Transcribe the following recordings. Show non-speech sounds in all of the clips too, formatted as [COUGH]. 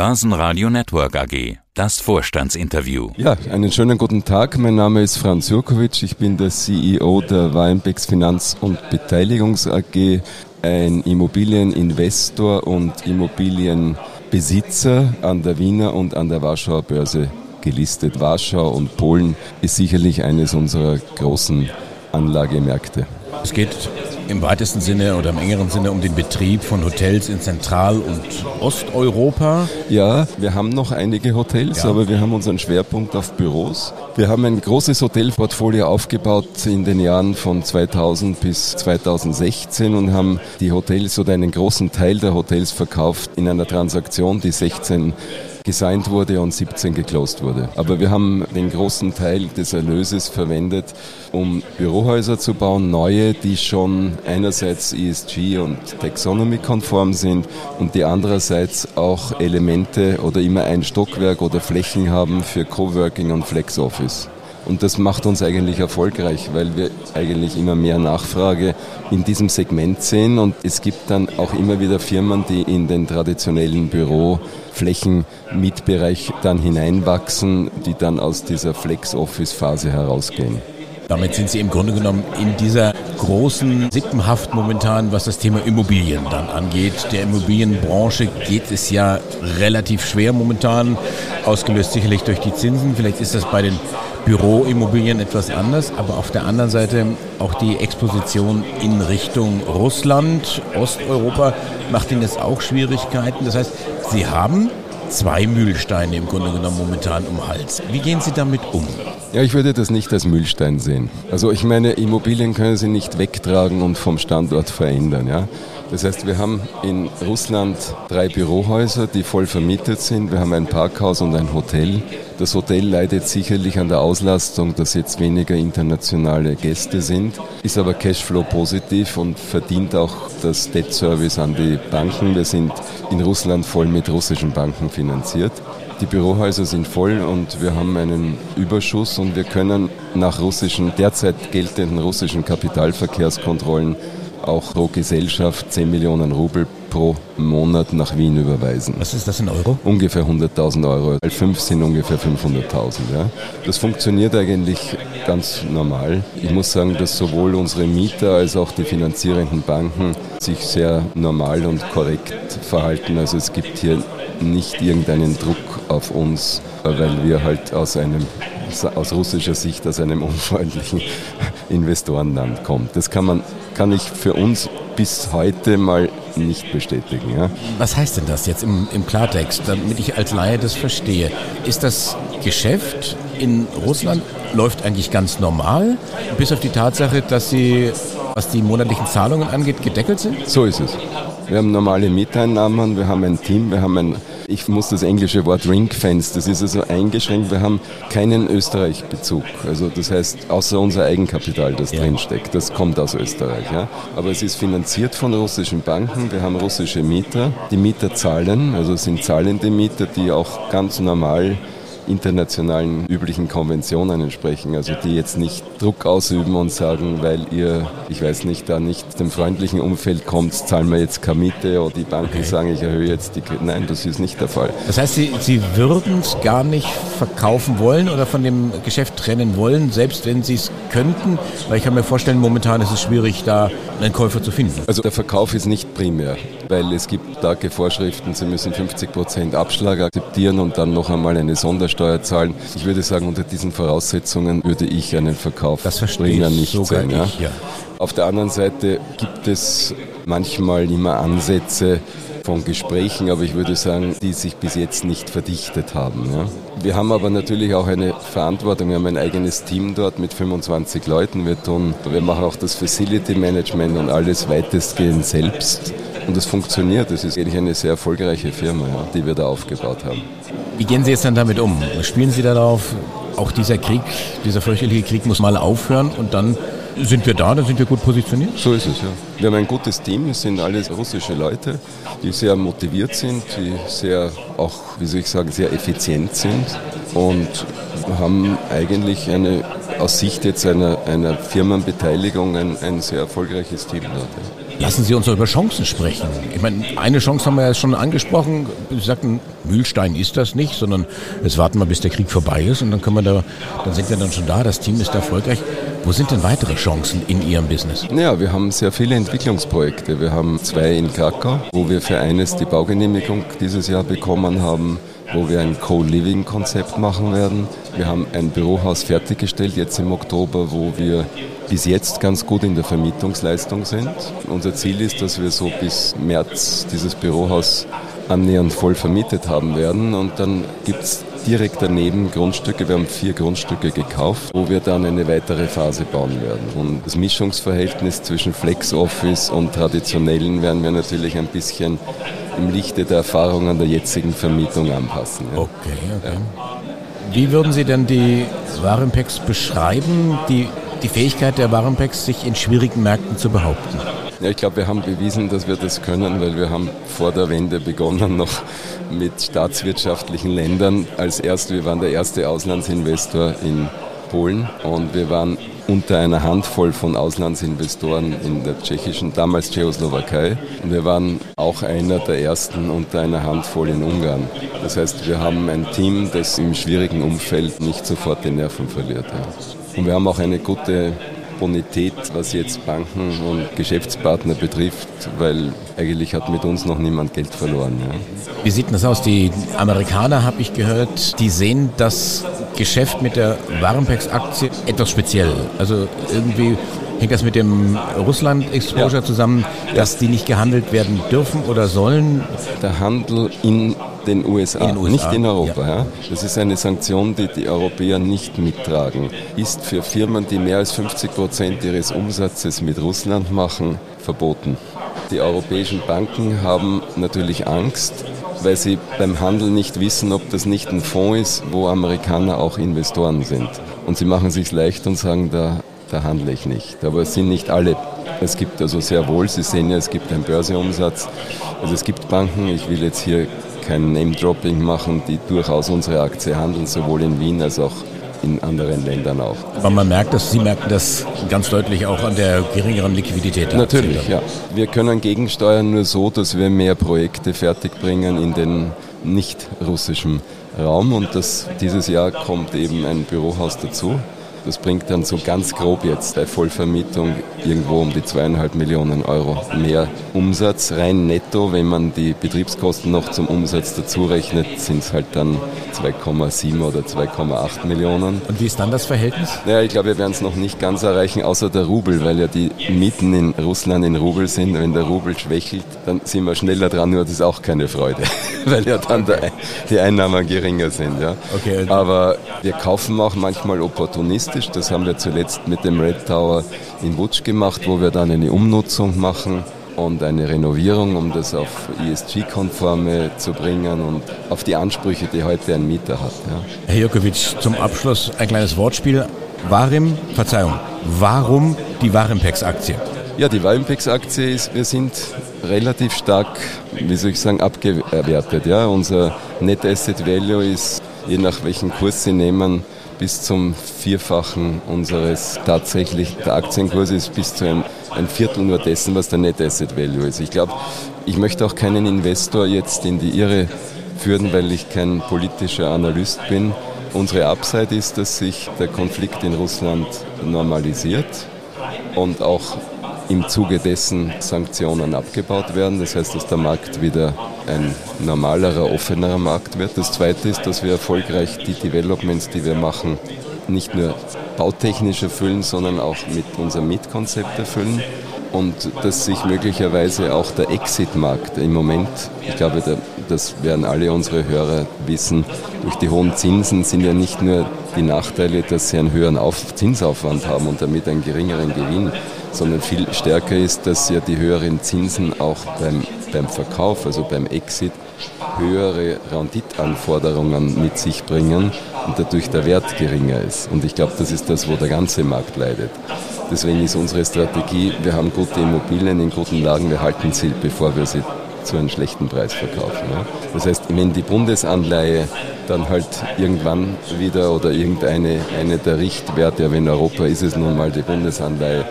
Börsenradio Network AG. Das Vorstandsinterview. Ja, einen schönen guten Tag. Mein Name ist Franz Jurkovic. Ich bin der CEO der Weinbecks Finanz- und Beteiligungs AG, ein Immobilieninvestor und Immobilienbesitzer an der Wiener und an der Warschauer Börse gelistet. Warschau und Polen ist sicherlich eines unserer großen Anlagemärkte. Es geht im weitesten Sinne oder im engeren Sinne um den Betrieb von Hotels in Zentral- und Osteuropa. Ja, wir haben noch einige Hotels, ja. aber wir haben unseren Schwerpunkt auf Büros. Wir haben ein großes Hotelportfolio aufgebaut in den Jahren von 2000 bis 2016 und haben die Hotels oder einen großen Teil der Hotels verkauft in einer Transaktion, die 16 gesigned wurde und 17 geclosed wurde. Aber wir haben den großen Teil des Erlöses verwendet, um Bürohäuser zu bauen, neue, die schon einerseits ESG und Taxonomy-konform sind und die andererseits auch Elemente oder immer ein Stockwerk oder Flächen haben für Coworking und FlexOffice. Und das macht uns eigentlich erfolgreich, weil wir eigentlich immer mehr Nachfrage in diesem Segment sehen. Und es gibt dann auch immer wieder Firmen, die in den traditionellen Büroflächen-Mietbereich dann hineinwachsen, die dann aus dieser Flex-Office-Phase herausgehen. Damit sind Sie im Grunde genommen in dieser großen Sippenhaft momentan, was das Thema Immobilien dann angeht. Der Immobilienbranche geht es ja relativ schwer momentan, ausgelöst sicherlich durch die Zinsen. Vielleicht ist das bei den Büroimmobilien etwas anders, aber auf der anderen Seite auch die Exposition in Richtung Russland, Osteuropa macht Ihnen jetzt auch Schwierigkeiten. Das heißt, Sie haben zwei Mühlsteine im Grunde genommen momentan um Hals. Wie gehen Sie damit um? Ja, ich würde das nicht als Mühlstein sehen. Also ich meine, Immobilien können Sie nicht wegtragen und vom Standort verändern. Ja? Das heißt, wir haben in Russland drei Bürohäuser, die voll vermietet sind. Wir haben ein Parkhaus und ein Hotel. Das Hotel leidet sicherlich an der Auslastung, dass jetzt weniger internationale Gäste sind, ist aber Cashflow positiv und verdient auch das Debt Service an die Banken. Wir sind in Russland voll mit russischen Banken finanziert. Die Bürohäuser sind voll und wir haben einen Überschuss und wir können nach russischen, derzeit geltenden russischen Kapitalverkehrskontrollen auch pro Gesellschaft 10 Millionen Rubel pro Monat nach Wien überweisen. Was ist das in Euro? Ungefähr 100.000 Euro. Fünf sind ungefähr 500.000. Ja. Das funktioniert eigentlich ganz normal. Ich muss sagen, dass sowohl unsere Mieter als auch die finanzierenden Banken sich sehr normal und korrekt verhalten. Also es gibt hier nicht irgendeinen Druck auf uns, weil wir halt aus einem aus russischer Sicht aus einem unfreundlichen [LAUGHS] Investorenland kommen. Das kann man kann ich für uns bis heute mal nicht bestätigen. Ja. Was heißt denn das jetzt im, im Klartext, damit ich als Laie das verstehe? Ist das Geschäft in Russland läuft eigentlich ganz normal, bis auf die Tatsache, dass sie, was die monatlichen Zahlungen angeht, gedeckelt sind? So ist es. Wir haben normale Mieteinnahmen, wir haben ein Team, wir haben ein ich muss das englische Wort Ringfence, das ist also eingeschränkt. Wir haben keinen Österreich-Bezug. Also das heißt, außer unser Eigenkapital, das ja. drinsteckt, das kommt aus Österreich. Ja. Aber es ist finanziert von russischen Banken. Wir haben russische Mieter. Die Mieter zahlen, also es sind zahlende Mieter, die auch ganz normal internationalen üblichen Konventionen entsprechen. Also die jetzt nicht Druck ausüben und sagen, weil ihr, ich weiß nicht, da nicht dem freundlichen Umfeld kommt, zahlen wir jetzt keine Miete oder die Banken okay. sagen, ich erhöhe jetzt die Nein, das ist nicht der Fall. Das heißt, Sie, Sie würden es gar nicht verkaufen wollen oder von dem Geschäft trennen wollen, selbst wenn Sie es könnten? Weil ich kann mir vorstellen, momentan ist es schwierig, da einen Käufer zu finden. Also der Verkauf ist nicht primär, weil es gibt starke Vorschriften, Sie müssen 50 Prozent Abschlag akzeptieren und dann noch einmal eine Sondersteuer zahlen. Ich würde sagen, unter diesen Voraussetzungen würde ich einen Verkauf das Springer nicht sein. Ja? ja. Auf der anderen Seite gibt es manchmal immer Ansätze, von Gesprächen, aber ich würde sagen, die sich bis jetzt nicht verdichtet haben. Ja. Wir haben aber natürlich auch eine Verantwortung. Wir haben ein eigenes Team dort mit 25 Leuten. Wir tun, wir machen auch das Facility Management und alles weitestgehend selbst. Und es funktioniert. Es ist eigentlich eine sehr erfolgreiche Firma, ja, die wir da aufgebaut haben. Wie gehen Sie jetzt dann damit um? Spielen Sie darauf, auch dieser Krieg, dieser fürchterliche Krieg muss mal aufhören und dann sind wir da, dann sind wir gut positioniert? So ist es, ja. Wir haben ein gutes Team, es sind alles russische Leute, die sehr motiviert sind, die sehr auch, wie soll ich sagen, sehr effizient sind und haben eigentlich eine, aus Sicht jetzt einer, einer Firmenbeteiligung ein, ein sehr erfolgreiches Team dort. Ja. Lassen Sie uns doch über Chancen sprechen. Ich meine, eine Chance haben wir ja schon angesprochen. Sie sagten, Mühlstein ist das nicht, sondern jetzt warten wir, bis der Krieg vorbei ist und dann können wir da, dann sind wir dann schon da, das Team ist erfolgreich. Wo sind denn weitere Chancen in Ihrem Business? Ja, wir haben sehr viele Entwicklungsprojekte. Wir haben zwei in Krakau, wo wir für eines die Baugenehmigung dieses Jahr bekommen haben wo wir ein Co-Living-Konzept machen werden. Wir haben ein Bürohaus fertiggestellt jetzt im Oktober, wo wir bis jetzt ganz gut in der Vermietungsleistung sind. Unser Ziel ist, dass wir so bis März dieses Bürohaus annähernd voll vermietet haben werden. Und dann gibt es direkt daneben Grundstücke. Wir haben vier Grundstücke gekauft, wo wir dann eine weitere Phase bauen werden. Und das Mischungsverhältnis zwischen Flex Office und traditionellen werden wir natürlich ein bisschen im Lichte der Erfahrungen der jetzigen Vermietung anpassen. Ja. Okay, okay. Ja. Wie würden Sie denn die Warenpacks beschreiben, die, die Fähigkeit der Warenpacks, sich in schwierigen Märkten zu behaupten? Ja, ich glaube, wir haben bewiesen, dass wir das können, weil wir haben vor der Wende begonnen noch mit staatswirtschaftlichen Ländern. Als erst, wir waren der erste Auslandsinvestor in Polen und wir waren unter einer Handvoll von Auslandsinvestoren in der tschechischen, damals Tschechoslowakei. Und wir waren auch einer der ersten unter einer Handvoll in Ungarn. Das heißt, wir haben ein Team, das im schwierigen Umfeld nicht sofort die Nerven verliert. Und wir haben auch eine gute Bonität, was jetzt Banken und Geschäftspartner betrifft, weil eigentlich hat mit uns noch niemand Geld verloren. Ja. Wie sieht das aus? Die Amerikaner, habe ich gehört, die sehen das Geschäft mit der Warenpex-Aktie etwas speziell. Also irgendwie hängt das mit dem Russland-Exposure ja. zusammen, dass ja. die nicht gehandelt werden dürfen oder sollen? Der Handel in den USA, in USA. nicht in Europa. Ja. ja. Das ist eine Sanktion, die die Europäer nicht mittragen. Ist für Firmen, die mehr als 50 Prozent ihres Umsatzes mit Russland machen, verboten. Die europäischen Banken haben natürlich Angst, weil sie beim Handel nicht wissen, ob das nicht ein Fonds ist, wo Amerikaner auch Investoren sind. Und sie machen sich leicht und sagen, da, da handle ich nicht. Aber es sind nicht alle. Es gibt also sehr wohl, Sie sehen ja, es gibt einen Börseumsatz. Also es gibt Banken, ich will jetzt hier kein Name-Dropping machen, die durchaus unsere Aktie handeln, sowohl in Wien als auch in anderen Ländern auch. Aber man merkt das, Sie merken das ganz deutlich auch an der geringeren Liquidität. Natürlich, ja. Wir können gegensteuern nur so, dass wir mehr Projekte fertigbringen in den nicht russischen Raum und das, dieses Jahr kommt eben ein Bürohaus dazu das bringt dann so ganz grob jetzt bei Vollvermietung irgendwo um die zweieinhalb Millionen Euro mehr Umsatz. Rein netto, wenn man die Betriebskosten noch zum Umsatz dazu rechnet, sind es halt dann 2,7 oder 2,8 Millionen. Und wie ist dann das Verhältnis? Naja, ich glaube, wir werden es noch nicht ganz erreichen, außer der Rubel, weil ja die Mieten in Russland in Rubel sind. Wenn der Rubel schwächelt, dann sind wir schneller dran, nur das ist auch keine Freude, [LAUGHS] weil ja dann der, die Einnahmen geringer sind. Ja. Okay. Aber wir kaufen auch manchmal Opportunisten realistisch. Das haben wir zuletzt mit dem Red Tower in Wutsch gemacht, wo wir dann eine Umnutzung machen und eine Renovierung, um das auf ESG-konforme zu bringen und auf die Ansprüche, die heute ein Mieter hat. Ja. Herr Jokovic, zum Abschluss ein kleines Wortspiel. Warum, Verzeihung, warum die Warimpex-Aktie? Ja, die Warimpex-Aktie ist, wir sind relativ stark, wie soll ich sagen, abgewertet. Ja. Unser Net Asset Value ist, je nach welchen Kurs Sie nehmen, bis zum Vierfachen unseres tatsächlich, der Aktienkurs ist bis zu einem ein Viertel nur dessen, was der Net Asset Value ist. Ich glaube, ich möchte auch keinen Investor jetzt in die Irre führen, weil ich kein politischer Analyst bin. Unsere Upside ist, dass sich der Konflikt in Russland normalisiert und auch im Zuge dessen Sanktionen abgebaut werden. Das heißt, dass der Markt wieder ein normalerer, offenerer Markt wird. Das Zweite ist, dass wir erfolgreich die Developments, die wir machen, nicht nur bautechnisch erfüllen, sondern auch mit unserem Mietkonzept erfüllen und dass sich möglicherweise auch der Exit-Markt im Moment, ich glaube, das werden alle unsere Hörer wissen, durch die hohen Zinsen sind ja nicht nur die Nachteile, dass sie einen höheren Zinsaufwand haben und damit einen geringeren Gewinn, sondern viel stärker ist, dass ja die höheren Zinsen auch beim, beim Verkauf, also beim Exit, höhere Renditanforderungen mit sich bringen und dadurch der Wert geringer ist. Und ich glaube, das ist das, wo der ganze Markt leidet. Deswegen ist unsere Strategie, wir haben gute Immobilien in guten Lagen, wir halten sie, bevor wir sie zu einem schlechten Preis verkaufen. Ja. Das heißt, wenn die Bundesanleihe dann halt irgendwann wieder oder irgendeine eine der Richtwerte, ja, in Europa ist es nun mal die Bundesanleihe,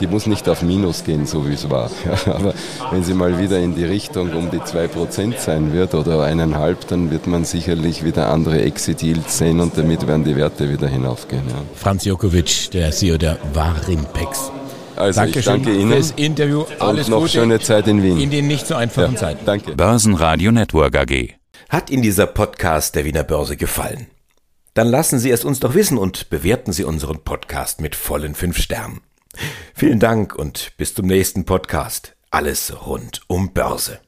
die muss nicht auf Minus gehen, so wie es war. [LAUGHS] Ja, aber wenn sie mal wieder in die Richtung um die 2% sein wird oder eineinhalb, dann wird man sicherlich wieder andere Exit-Yields sehen und damit werden die Werte wieder hinaufgehen. Ja. Franz Jokovic, der CEO der Warimpex. Also Dankeschön ich danke Ihnen fürs Interview. Alles und noch Gute schöne Zeit in Wien. In den nicht so einfachen ja, Zeiten. Danke. Börsenradio Network AG. Hat Ihnen dieser Podcast der Wiener Börse gefallen? Dann lassen Sie es uns doch wissen und bewerten Sie unseren Podcast mit vollen fünf Sternen. Vielen Dank und bis zum nächsten Podcast. Alles rund um Börse.